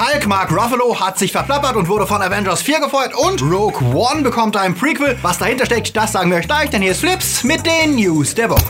Hulk Mark Ruffalo hat sich verplappert und wurde von Avengers 4 gefeuert und Rogue One bekommt ein Prequel. Was dahinter steckt, das sagen wir euch gleich, denn hier ist Flips mit den News der Woche.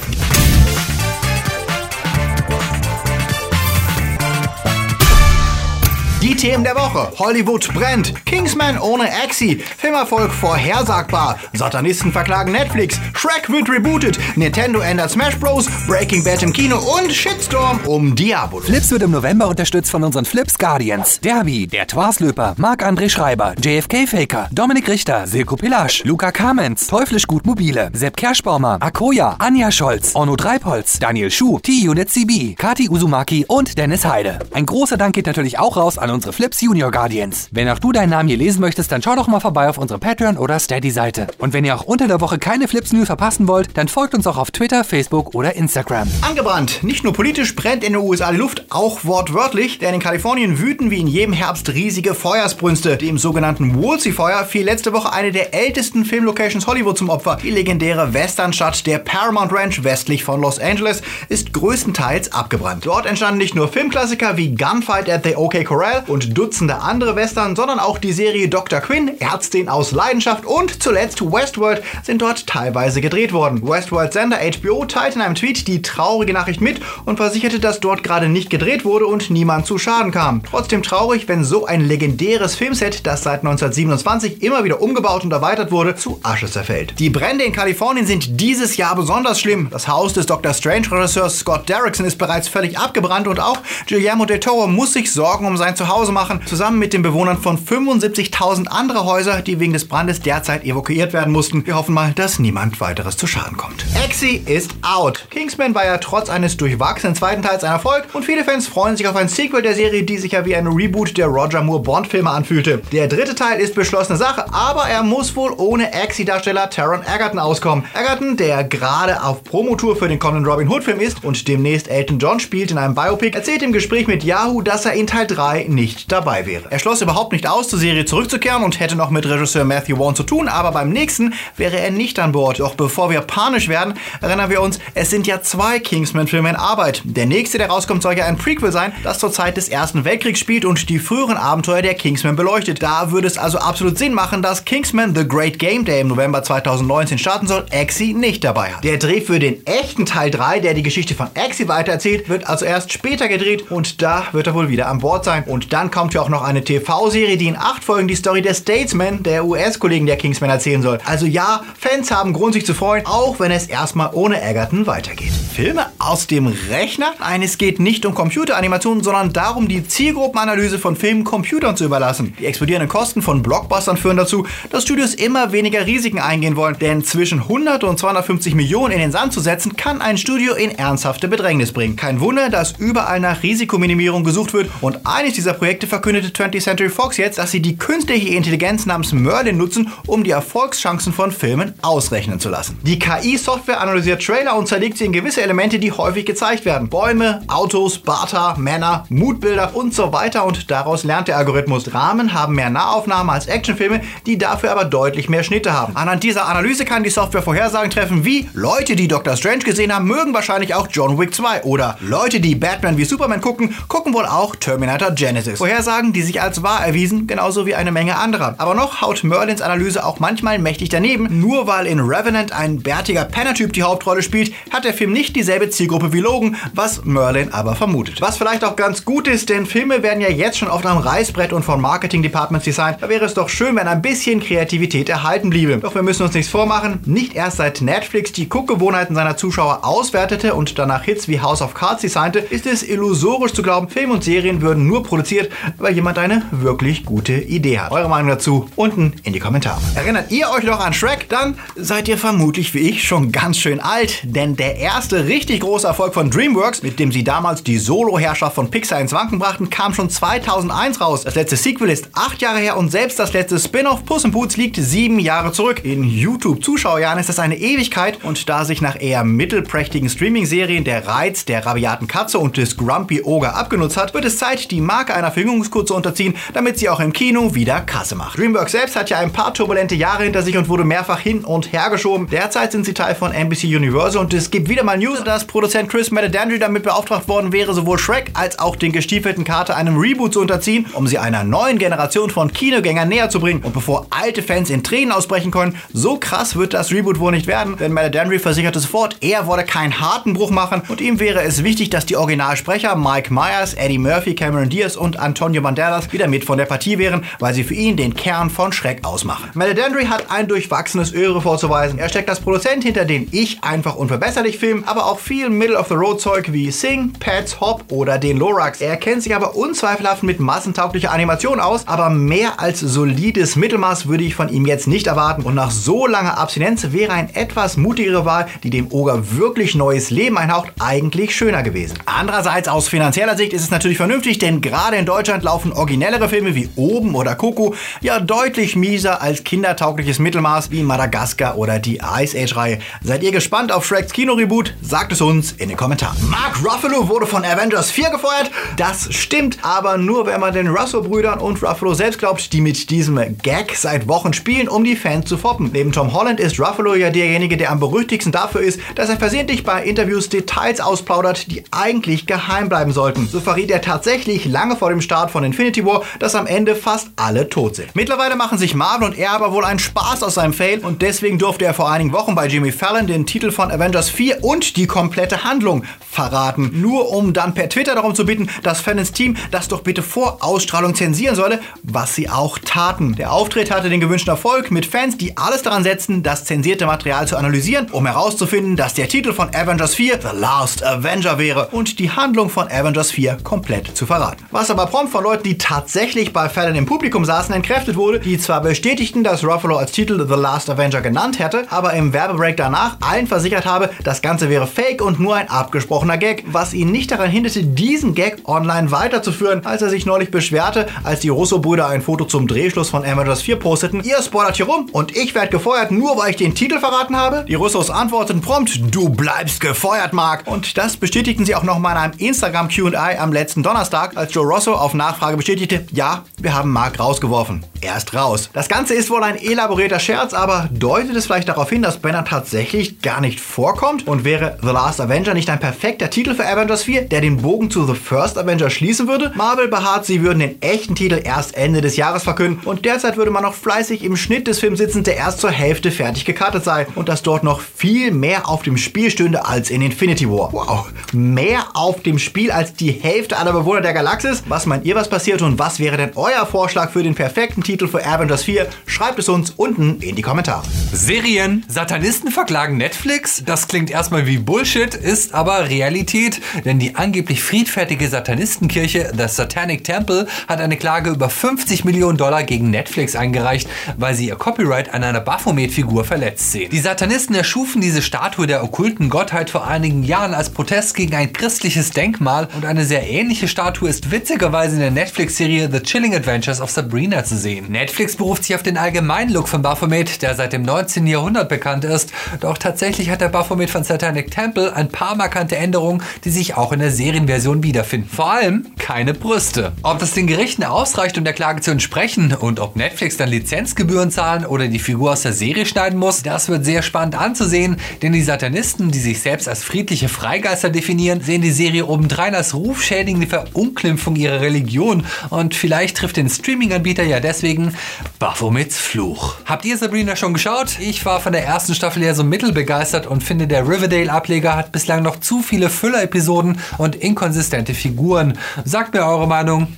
Themen der Woche. Hollywood brennt. Kingsman ohne Axie. Filmerfolg vorhersagbar. Satanisten verklagen Netflix. Shrek wird rebootet. Nintendo ändert Smash Bros. Breaking Bad im Kino und Shitstorm um Diablo. Flips wird im November unterstützt von unseren Flips Guardians. Derby, der Twarslöper, Marc-André Schreiber, JFK Faker, Dominik Richter, Silko Pilasch, Luca Kamenz, Teuflisch Gut Mobile, Sepp Kerschbaumer, Akoya, Anja Scholz, Orno Dreipolz, Daniel Schuh, T-Unit CB, Kati Uzumaki und Dennis Heide. Ein großer Dank geht natürlich auch raus an unsere Flips Junior Guardians. Wenn auch du deinen Namen hier lesen möchtest, dann schau doch mal vorbei auf unsere Patreon oder Steady-Seite. Und wenn ihr auch unter der Woche keine Flips News verpassen wollt, dann folgt uns auch auf Twitter, Facebook oder Instagram. Angebrannt. Nicht nur politisch brennt in den USA die Luft, auch wortwörtlich, denn in Kalifornien wüten wie in jedem Herbst riesige Feuersbrünste. Dem sogenannten Woolsey-Feuer fiel letzte Woche eine der ältesten Filmlocations Hollywood zum Opfer. Die legendäre Westernstadt der Paramount Ranch westlich von Los Angeles ist größtenteils abgebrannt. Dort entstanden nicht nur Filmklassiker wie Gunfight at the OK Corral und Dutzende andere Western, sondern auch die Serie Dr. Quinn, Ärztin aus Leidenschaft und zuletzt Westworld sind dort teilweise gedreht worden. Westworld Sender HBO teilte in einem Tweet die traurige Nachricht mit und versicherte, dass dort gerade nicht gedreht wurde und niemand zu Schaden kam. Trotzdem traurig, wenn so ein legendäres Filmset, das seit 1927 immer wieder umgebaut und erweitert wurde, zu Asche zerfällt. Die Brände in Kalifornien sind dieses Jahr besonders schlimm. Das Haus des Dr. Strange-Regisseurs Scott Derrickson ist bereits völlig abgebrannt und auch Guillermo del Toro muss sich Sorgen um sein Zuhause machen machen, zusammen mit den Bewohnern von 75.000 anderer Häuser, die wegen des Brandes derzeit evakuiert werden mussten. Wir hoffen mal, dass niemand weiteres zu Schaden kommt. Exi ist out. Kingsman war ja trotz eines durchwachsenen zweiten Teils ein Erfolg und viele Fans freuen sich auf ein Sequel der Serie, die sich ja wie ein Reboot der Roger Moore Bond-Filme anfühlte. Der dritte Teil ist beschlossene Sache, aber er muss wohl ohne Exi-Darsteller Taron Egerton auskommen. Egerton, der gerade auf Promotour für den kommenden Robin Hood-Film ist und demnächst Elton John spielt in einem Biopic, erzählt im Gespräch mit Yahoo, dass er in Teil 3 nicht dabei wäre. Er schloss überhaupt nicht aus, zur Serie zurückzukehren und hätte noch mit Regisseur Matthew Vaughn zu tun, aber beim nächsten wäre er nicht an Bord. Doch bevor wir panisch werden, erinnern wir uns, es sind ja zwei Kingsman-Filme in Arbeit. Der nächste, der rauskommt, soll ja ein Prequel sein, das zur Zeit des Ersten Weltkriegs spielt und die früheren Abenteuer der Kingsman beleuchtet. Da würde es also absolut Sinn machen, dass Kingsman The Great Game Day im November 2019 starten soll, Exi nicht dabei hat. Der Dreh für den echten Teil 3, der die Geschichte von Exi weitererzählt, wird also erst später gedreht und da wird er wohl wieder an Bord sein. Und dann kommt ja auch noch eine TV-Serie, die in acht Folgen die Story der Statesman, der US-Kollegen der Kingsman, erzählen soll. Also ja, Fans haben Grund, sich zu freuen, auch wenn es erstmal ohne Egerton weitergeht. Filme aus dem Rechner? Nein, es geht nicht um Computeranimationen, sondern darum, die Zielgruppenanalyse von Filmen Computern zu überlassen. Die explodierenden Kosten von Blockbustern führen dazu, dass Studios immer weniger Risiken eingehen wollen, denn zwischen 100 und 250 Millionen in den Sand zu setzen, kann ein Studio in ernsthafte Bedrängnis bringen. Kein Wunder, dass überall nach Risikominimierung gesucht wird und eines dieser Projekte verkündete 20th Century Fox jetzt, dass sie die künstliche Intelligenz namens Merlin nutzen, um die Erfolgschancen von Filmen ausrechnen zu lassen. Die KI-Software analysiert Trailer und zerlegt sie in gewisse Elemente, die häufig gezeigt werden. Bäume, Autos, Bata, Männer, Mutbilder und so weiter und daraus lernt der Algorithmus. Dramen haben mehr Nahaufnahmen als Actionfilme, die dafür aber deutlich mehr Schnitte haben. Anhand dieser Analyse kann die Software Vorhersagen treffen, wie Leute, die Doctor Strange gesehen haben, mögen wahrscheinlich auch John Wick 2 oder Leute, die Batman wie Superman gucken, gucken wohl auch Terminator Genesis. Vorhersagen, die sich als wahr erwiesen, genauso wie eine Menge anderer. Aber noch haut Merlins Analyse auch manchmal mächtig daneben. Nur weil in Revenant ein bärtiger Penner-Typ die Hauptrolle spielt, hat der Film nicht dieselbe Zielgruppe wie Logan, was Merlin aber vermutet. Was vielleicht auch ganz gut ist, denn Filme werden ja jetzt schon oft am Reißbrett und von Marketing-Departments designt. Da wäre es doch schön, wenn ein bisschen Kreativität erhalten bliebe. Doch wir müssen uns nichts vormachen. Nicht erst seit Netflix die Guckgewohnheiten seiner Zuschauer auswertete und danach Hits wie House of Cards designte, ist es illusorisch zu glauben, Filme und Serien würden nur produziert, weil jemand eine wirklich gute Idee hat. Eure Meinung dazu unten in die Kommentare. Erinnert ihr euch noch an Shrek? Dann seid ihr vermutlich wie ich schon ganz schön alt, denn der erste richtig große Erfolg von DreamWorks, mit dem sie damals die Solo-Herrschaft von Pixar ins Wanken brachten, kam schon 2001 raus. Das letzte Sequel ist acht Jahre her und selbst das letzte Spin-off Puss in Boots liegt sieben Jahre zurück. In YouTube-Zuschauerjahren ist das eine Ewigkeit und da sich nach eher mittelprächtigen Streaming-Serien der Reiz der rabiaten Katze und des Grumpy Ogre abgenutzt hat, wird es Zeit, die Marke einer einer Verjüngungskur zu unterziehen, damit sie auch im Kino wieder Kasse macht. DreamWorks selbst hat ja ein paar turbulente Jahre hinter sich und wurde mehrfach hin und her geschoben. Derzeit sind sie Teil von NBC Universal und es gibt wieder mal News, dass Produzent Chris Meledandri damit beauftragt worden wäre, sowohl Shrek als auch den gestiefelten Kater einem Reboot zu unterziehen, um sie einer neuen Generation von Kinogängern näher zu bringen. Und bevor alte Fans in Tränen ausbrechen können, so krass wird das Reboot wohl nicht werden, denn Meledandri versicherte sofort, er wolle keinen harten Bruch machen und ihm wäre es wichtig, dass die Originalsprecher Mike Myers, Eddie Murphy, Cameron Diaz und Antonio Banderas wieder mit von der Partie wären, weil sie für ihn den Kern von Shrek ausmachen. Meledandri hat ein durchwachsenes Öre vorzuweisen. Er steckt als Produzent hinter den Ich einfach unverbesserlich Film, aber auch viel Middle-of-the-Road-Zeug wie Sing, Pets, Hop oder den Lorax. Er kennt sich aber unzweifelhaft mit massentauglicher Animation aus, aber mehr als solides Mittelmaß würde ich von ihm jetzt nicht erwarten und nach so langer Abstinenz wäre ein etwas mutigere Wahl, die dem Oger wirklich neues Leben einhaucht, eigentlich schöner gewesen. Andererseits aus finanzieller Sicht ist es natürlich vernünftig, denn gerade in Deutschland laufen originellere Filme wie Oben oder Coco ja deutlich mieser als kindertaugliches Mittelmaß wie Madagaskar oder die Ice Age Reihe. Seid ihr gespannt auf Shreks Kinoreboot? Sagt es uns in den Kommentaren. Mark Ruffalo wurde von Avengers 4 gefeuert. Das stimmt, aber nur wenn man den Russo-Brüdern und Ruffalo selbst glaubt, die mit diesem Gag seit Wochen spielen, um die Fans zu foppen. Neben Tom Holland ist Ruffalo ja derjenige, der am berüchtigsten dafür ist, dass er versehentlich bei Interviews Details ausplaudert, die eigentlich geheim bleiben sollten. So verriet er tatsächlich lange vor dem Start von Infinity War, dass am Ende fast alle tot sind. Mittlerweile machen sich Marvel und er aber wohl einen Spaß aus seinem Fail und deswegen durfte er vor einigen Wochen bei Jimmy Fallon den Titel von Avengers 4 und die komplette Handlung verraten. Nur um dann per Twitter darum zu bitten, dass Fallons Team das doch bitte vor Ausstrahlung zensieren solle, was sie auch taten. Der Auftritt hatte den gewünschten Erfolg mit Fans, die alles daran setzten, das zensierte Material zu analysieren, um herauszufinden, dass der Titel von Avengers 4 The Last Avenger wäre und die Handlung von Avengers 4 komplett zu verraten. Was aber prompt von Leuten, die tatsächlich bei Fallon im Publikum saßen, entkräftet wurde, die zwar bestätigten, dass Ruffalo als Titel The Last Avenger genannt hätte, aber im Werbebreak danach allen versichert habe, das Ganze wäre fake und nur ein abgesprochener Gag, was ihn nicht daran hinderte, diesen Gag online weiterzuführen, als er sich neulich beschwerte, als die Russo-Brüder ein Foto zum Drehschluss von Avengers 4 posteten. Ihr spoilert hier rum und ich werde gefeuert, nur weil ich den Titel verraten habe? Die Russos antworteten prompt, du bleibst gefeuert, Mark. Und das bestätigten sie auch nochmal in einem Instagram Q&A am letzten Donnerstag, als Joe Rosso auf Nachfrage bestätigte, ja, wir haben Mark rausgeworfen. Er ist raus. Das Ganze ist wohl ein elaborierter Scherz, aber deutet es vielleicht darauf hin, dass Banner tatsächlich gar nicht vorkommt? Und wäre The Last Avenger nicht ein perfekter Titel für Avengers 4, der den Bogen zu The First Avenger schließen würde? Marvel beharrt, sie würden den echten Titel erst Ende des Jahres verkünden und derzeit würde man noch fleißig im Schnitt des Films sitzen, der erst zur Hälfte fertig gekartet sei und dass dort noch viel mehr auf dem Spiel stünde als in Infinity War. Wow, mehr auf dem Spiel als die Hälfte aller Bewohner der Galaxis? Was meint ihr, was passiert und was wäre denn euer Vorschlag für den perfekten Titel für Avengers 4? Schreibt es uns unten in die Kommentare. Serien. Satanisten verklagen Netflix. Das klingt erstmal wie Bullshit, ist aber Realität, denn die angeblich friedfertige Satanistenkirche The Satanic Temple hat eine Klage über 50 Millionen Dollar gegen Netflix eingereicht, weil sie ihr Copyright an einer Baphomet-Figur verletzt sehen. Die Satanisten erschufen diese Statue der okkulten Gottheit vor einigen Jahren als Protest gegen ein christliches Denkmal und eine sehr ähnliche Statue ist witzigerweise in der Netflix-Serie The Chilling Adventures of Sabrina zu sehen. Netflix beruft sich auf den allgemeinen Look von Baphomet, der seit dem 19. Jahrhundert bekannt ist, doch tatsächlich hat der Baphomet von Satanic Temple ein paar markante Änderungen, die sich auch in der Serienversion wiederfinden. Vor allem keine Brüste. Ob das den Gerichten ausreicht, um der Klage zu entsprechen und ob Netflix dann Lizenzgebühren zahlen oder die Figur aus der Serie schneiden muss, das wird sehr spannend anzusehen, denn die Satanisten, die sich selbst als friedliche Freigeister definieren, sehen die Serie obendrein als rufschädigende Verunglimpfung ihrer Religion und vielleicht trifft den Streaming-Anbieter ja deswegen Baphomets Fluch. Habt ihr Sabrina schon geschaut? Ich war von der ersten Staffel eher so mittelbegeistert und finde, der Riverdale-Ableger hat bislang noch zu viele Füller-Episoden und inkonsistente Figuren. Sagt mir eure Meinung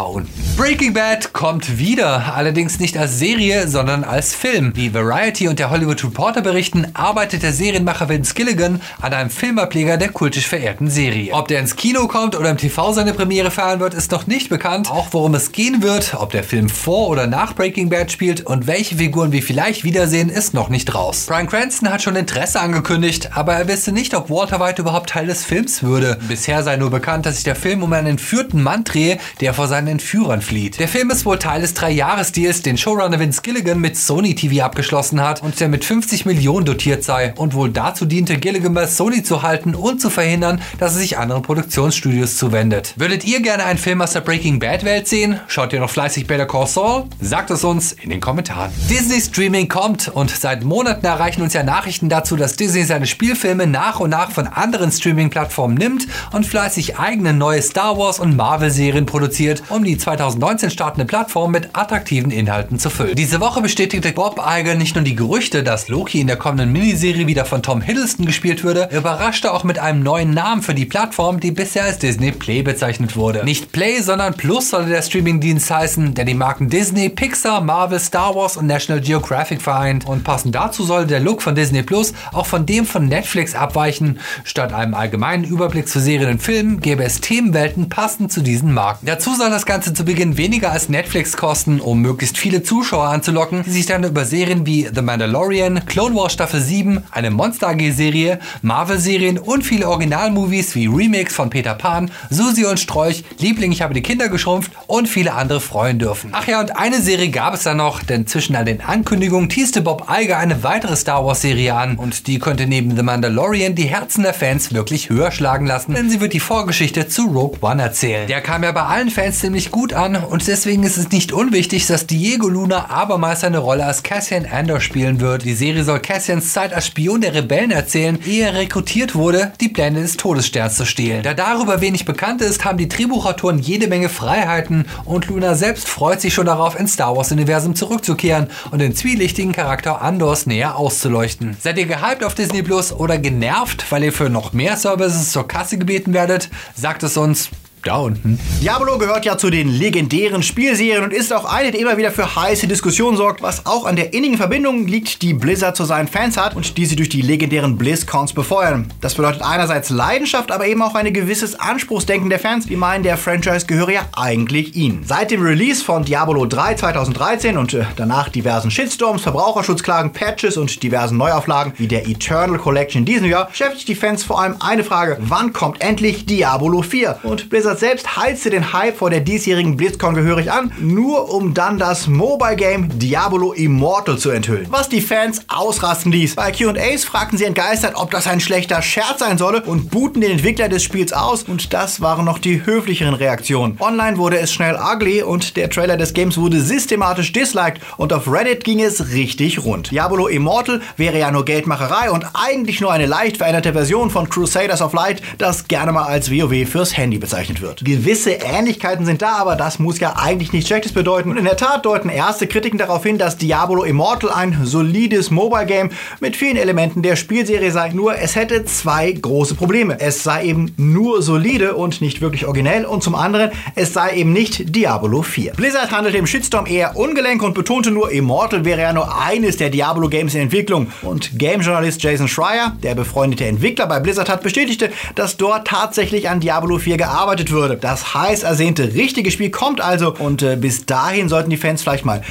unten. Breaking Bad kommt wieder, allerdings nicht als Serie, sondern als Film. Wie Variety und der Hollywood Reporter berichten, arbeitet der Serienmacher Vince Gilligan an einem Filmableger der kultisch verehrten Serie. Ob der ins Kino kommt oder im TV seine Premiere feiern wird, ist noch nicht bekannt. Auch worum es gehen wird, ob der Film vor oder nach Breaking Bad spielt und welche Figuren wir vielleicht wiedersehen, ist noch nicht raus. Brian Cranston hat schon Interesse angekündigt, aber er wisse nicht, ob Walter White überhaupt Teil des Films würde. Bisher sei nur bekannt, dass sich der Film um einen entführten Mann drehe, der vor seinen seinen Entführern flieht. Der Film ist wohl Teil des Drei-Jahres-Deals, den Showrunner Vince Gilligan mit Sony TV abgeschlossen hat und der mit 50 Millionen dotiert sei und wohl dazu diente, Gilligan bei Sony zu halten und zu verhindern, dass er sich anderen Produktionsstudios zuwendet. Würdet ihr gerne einen Film aus der Breaking Bad Welt sehen? Schaut ihr noch fleißig Better Call Saul? Sagt es uns in den Kommentaren. Disney Streaming kommt und seit Monaten erreichen uns ja Nachrichten dazu, dass Disney seine Spielfilme nach und nach von anderen Streaming-Plattformen nimmt und fleißig eigene neue Star Wars und Marvel-Serien produziert, um die 2019 startende Plattform mit attraktiven Inhalten zu füllen. Diese Woche bestätigte Bob Iger nicht nur die Gerüchte, dass Loki in der kommenden Miniserie wieder von Tom Hiddleston gespielt würde, er überraschte auch mit einem neuen Namen für die Plattform, die bisher als Disney Play bezeichnet wurde. Nicht Play, sondern Plus sollte der Streamingdienst heißen, der die Marken Disney, Pixar, Marvel, Star Wars und National Geographic vereint. Und passend dazu soll der Look von Disney Plus auch von dem von Netflix abweichen. Statt einem allgemeinen Überblick zu Serien und Filmen gäbe es Themenwelten passend zu diesen Marken. Dazu soll das Ganze zu Beginn weniger als Netflix kosten, um möglichst viele Zuschauer anzulocken, die sich dann über Serien wie The Mandalorian, Clone Wars Staffel 7, eine Monster AG Serie, Marvel-Serien und viele Originalmovies wie Remakes von Peter Pan, Susi und Strolch, Liebling, ich habe die Kinder geschrumpft und viele andere freuen dürfen. Ach ja, und eine Serie gab es da noch, denn zwischen all den Ankündigungen teaste Bob Iger eine weitere Star Wars Serie an und die könnte neben The Mandalorian die Herzen der Fans wirklich höher schlagen lassen, denn sie wird die Vorgeschichte zu Rogue One erzählen. Der kam ja bei allen Fans ziemlich gut an und deswegen ist es nicht unwichtig, dass Diego Luna abermals eine Rolle als Cassian Andor spielen wird. Die Serie soll Cassians Zeit als Spion der Rebellen erzählen, ehe er rekrutiert wurde, die Pläne des Todessterns zu stehlen. Da darüber wenig bekannt ist, haben die Drehbuchautoren jede Menge Freiheiten und Luna selbst freut sich schon darauf, ins Star Wars-Universum zurückzukehren und den zwielichtigen Charakter Andors näher auszuleuchten. Seid ihr gehypt auf Disney Plus oder genervt, weil ihr für noch mehr Services zur Kasse gebeten werdet? Sagt es uns da unten. Diablo gehört ja zu den legendären Spielserien und ist auch eine, die immer wieder für heiße Diskussionen sorgt, was auch an der innigen Verbindung liegt, die Blizzard zu seinen Fans hat und die sie durch die legendären BlizzCons befeuern. Das bedeutet einerseits Leidenschaft, aber eben auch ein gewisses Anspruchsdenken der Fans, die meinen, der Franchise gehöre ja eigentlich ihnen. Seit dem Release von Diablo 3 2013 und äh, danach diversen Shitstorms, Verbraucherschutzklagen, Patches und diversen Neuauflagen wie der Eternal Collection in diesem Jahr beschäftigt die Fans vor allem eine Frage, wann kommt endlich Diablo 4? Und Blizzard selbst heizte den Hype vor der diesjährigen BlizzCon gehörig an, nur um dann das Mobile Game Diablo Immortal zu enthüllen. Was die Fans ausrasten ließ. Bei Q&As fragten sie entgeistert, ob das ein schlechter Scherz sein solle und booten den Entwickler des Spiels aus und das waren noch die höflicheren Reaktionen. Online wurde es schnell ugly und der Trailer des Games wurde systematisch disliked und auf Reddit ging es richtig rund. Diablo Immortal wäre ja nur Geldmacherei und eigentlich nur eine leicht veränderte Version von Crusaders of Light, das gerne mal als WoW fürs Handy bezeichnet wird. Gewisse Ähnlichkeiten sind da, aber das muss ja eigentlich nichts Schlechtes bedeuten. Und in der Tat deuten erste Kritiken darauf hin, dass Diablo Immortal ein solides Mobile Game mit vielen Elementen der Spielserie sei. Nur es hätte zwei große Probleme. Es sei eben nur solide und nicht wirklich originell und zum anderen, es sei eben nicht Diablo 4. Blizzard handelte im Shitstorm eher ungelenk und betonte nur, Immortal wäre ja nur eines der Diablo Games in Entwicklung. Und Game-Journalist Jason Schreier, der befreundete Entwickler bei Blizzard hat, bestätigte, dass dort tatsächlich an Diablo 4 gearbeitet würde. Das heiß ersehnte richtige Spiel kommt also und äh, bis dahin sollten die Fans vielleicht mal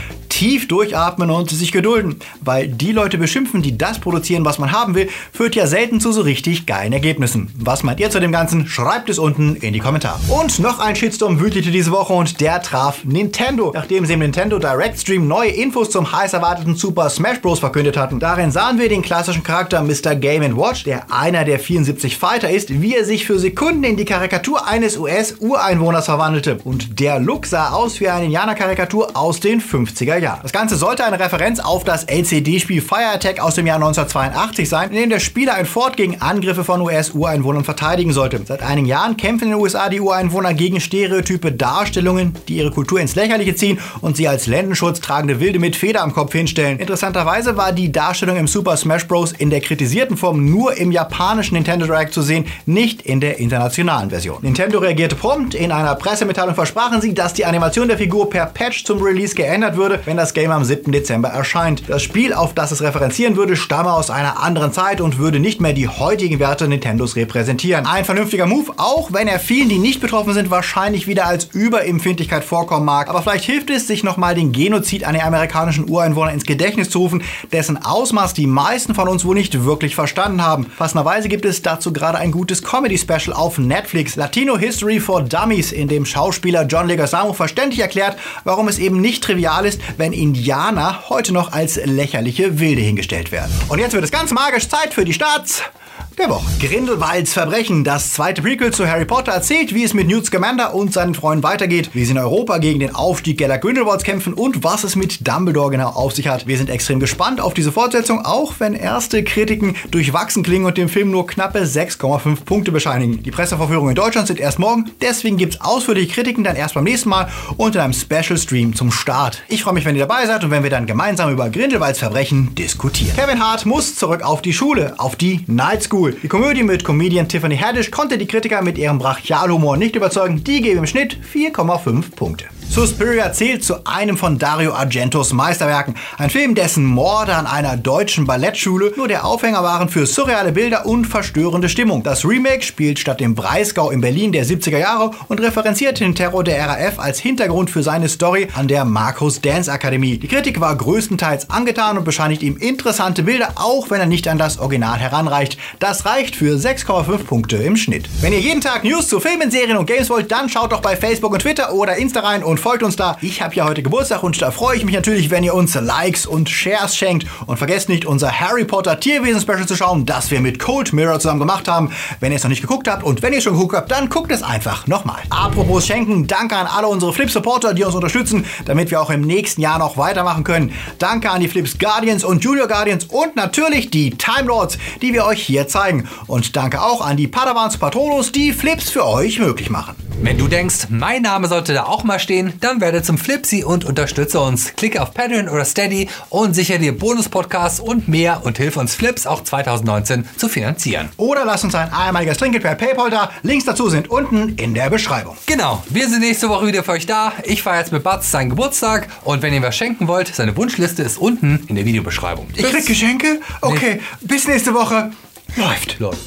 tief durchatmen und sich gedulden, weil die Leute beschimpfen, die das produzieren, was man haben will, führt ja selten zu so richtig geilen Ergebnissen. Was meint ihr zu dem Ganzen? Schreibt es unten in die Kommentare. Und noch ein Shitstorm wütete diese Woche und der traf Nintendo, nachdem sie im Nintendo Direct Stream neue Infos zum heiß erwarteten Super Smash Bros. verkündet hatten. Darin sahen wir den klassischen Charakter Mr. Game Watch, der einer der 74 Fighter ist, wie er sich für Sekunden in die Karikatur eines US-Ureinwohners verwandelte. Und der Look sah aus wie eine Indianer-Karikatur aus den 50er Jahren. Das Ganze sollte eine Referenz auf das LCD-Spiel Fire Attack aus dem Jahr 1982 sein, in dem der Spieler ein Fort gegen Angriffe von US-Ureinwohnern verteidigen sollte. Seit einigen Jahren kämpfen in den USA die Ureinwohner gegen stereotype Darstellungen, die ihre Kultur ins Lächerliche ziehen und sie als Ländenschutz tragende Wilde mit Feder am Kopf hinstellen. Interessanterweise war die Darstellung im Super Smash Bros. in der kritisierten Form nur im japanischen Nintendo Direct zu sehen, nicht in der internationalen Version. Nintendo reagierte prompt. In einer Pressemitteilung versprachen sie, dass die Animation der Figur per Patch zum Release geändert würde, wenn das Game am 7. Dezember erscheint. Das Spiel, auf das es referenzieren würde, stamme aus einer anderen Zeit und würde nicht mehr die heutigen Werte Nintendos repräsentieren. Ein vernünftiger Move, auch wenn er vielen, die nicht betroffen sind, wahrscheinlich wieder als Überempfindlichkeit vorkommen mag. Aber vielleicht hilft es, sich nochmal den Genozid an den amerikanischen Ureinwohnern ins Gedächtnis zu rufen, dessen Ausmaß die meisten von uns wohl nicht wirklich verstanden haben. Passenderweise gibt es dazu gerade ein gutes Comedy-Special auf Netflix, Latino History for Dummies, in dem Schauspieler John Leguizamo verständlich erklärt, warum es eben nicht trivial ist, wenn Indianer heute noch als lächerliche Wilde hingestellt werden. Und jetzt wird es ganz magisch Zeit für die Starts der Woche. Grindelwalds Verbrechen, das zweite Prequel zu Harry Potter, erzählt, wie es mit Newt Scamander und seinen Freunden weitergeht, wie sie in Europa gegen den Aufstieg Geller Grindelwalds kämpfen und was es mit Dumbledore genau auf sich hat. Wir sind extrem gespannt auf diese Fortsetzung, auch wenn erste Kritiken durchwachsen klingen und dem Film nur knappe 6,5 Punkte bescheinigen. Die Presseverführungen in Deutschland sind erst morgen, deswegen gibt es ausführliche Kritiken dann erst beim nächsten Mal und in einem Special Stream zum Start. Ich freue mich, wenn ihr dabei seid und wenn wir dann gemeinsam über Grindelwalds Verbrechen diskutieren. Kevin Hart muss zurück auf die Schule, auf die Night School. Die Komödie mit Comedian Tiffany Haddish konnte die Kritiker mit ihrem Brachialhumor nicht überzeugen. Die geben im Schnitt 4,5 Punkte. Suspiria zählt zu einem von Dario Argentos Meisterwerken. Ein Film, dessen Morde an einer deutschen Ballettschule nur der Aufhänger waren für surreale Bilder und verstörende Stimmung. Das Remake spielt statt dem Breisgau in Berlin der 70er Jahre und referenziert den Terror der RAF als Hintergrund für seine Story an der Markus Dance Akademie. Die Kritik war größtenteils angetan und bescheinigt ihm interessante Bilder, auch wenn er nicht an das Original heranreicht. Das reicht für 6,5 Punkte im Schnitt. Wenn ihr jeden Tag News zu Filmen, Serien und Games wollt, dann schaut doch bei Facebook und Twitter oder Insta rein und folgt uns da. Ich habe ja heute Geburtstag und da freue ich mich natürlich, wenn ihr uns Likes und Shares schenkt. Und vergesst nicht, unser Harry Potter Tierwesen Special zu schauen, das wir mit Cold Mirror zusammen gemacht haben. Wenn ihr es noch nicht geguckt habt und wenn ihr schon geguckt habt, dann guckt es einfach nochmal. Apropos Schenken, danke an alle unsere Flip Supporter, die uns unterstützen, damit wir auch im nächsten Jahr noch weitermachen können. Danke an die Flips Guardians und Junior Guardians und natürlich die Time Lords, die wir euch hier zeigen. Und danke auch an die Padawans Patronus, die Flips für euch möglich machen. Wenn du denkst, mein Name sollte da auch mal stehen, dann werde zum Flipsy und unterstütze uns. Klicke auf Patreon oder Steady und sichere dir Bonus-Podcasts und mehr und hilf uns Flips auch 2019 zu finanzieren. Oder lass uns ein einmaliges Trinkgeld per PayPal da. Links dazu sind unten in der Beschreibung. Genau, wir sind nächste Woche wieder für euch da. Ich feiere jetzt mit Batz seinen Geburtstag und wenn ihr was schenken wollt, seine Wunschliste ist unten in der Videobeschreibung. Ich krieg Geschenke? Okay, bis nächste Woche. Läuft. Läuft.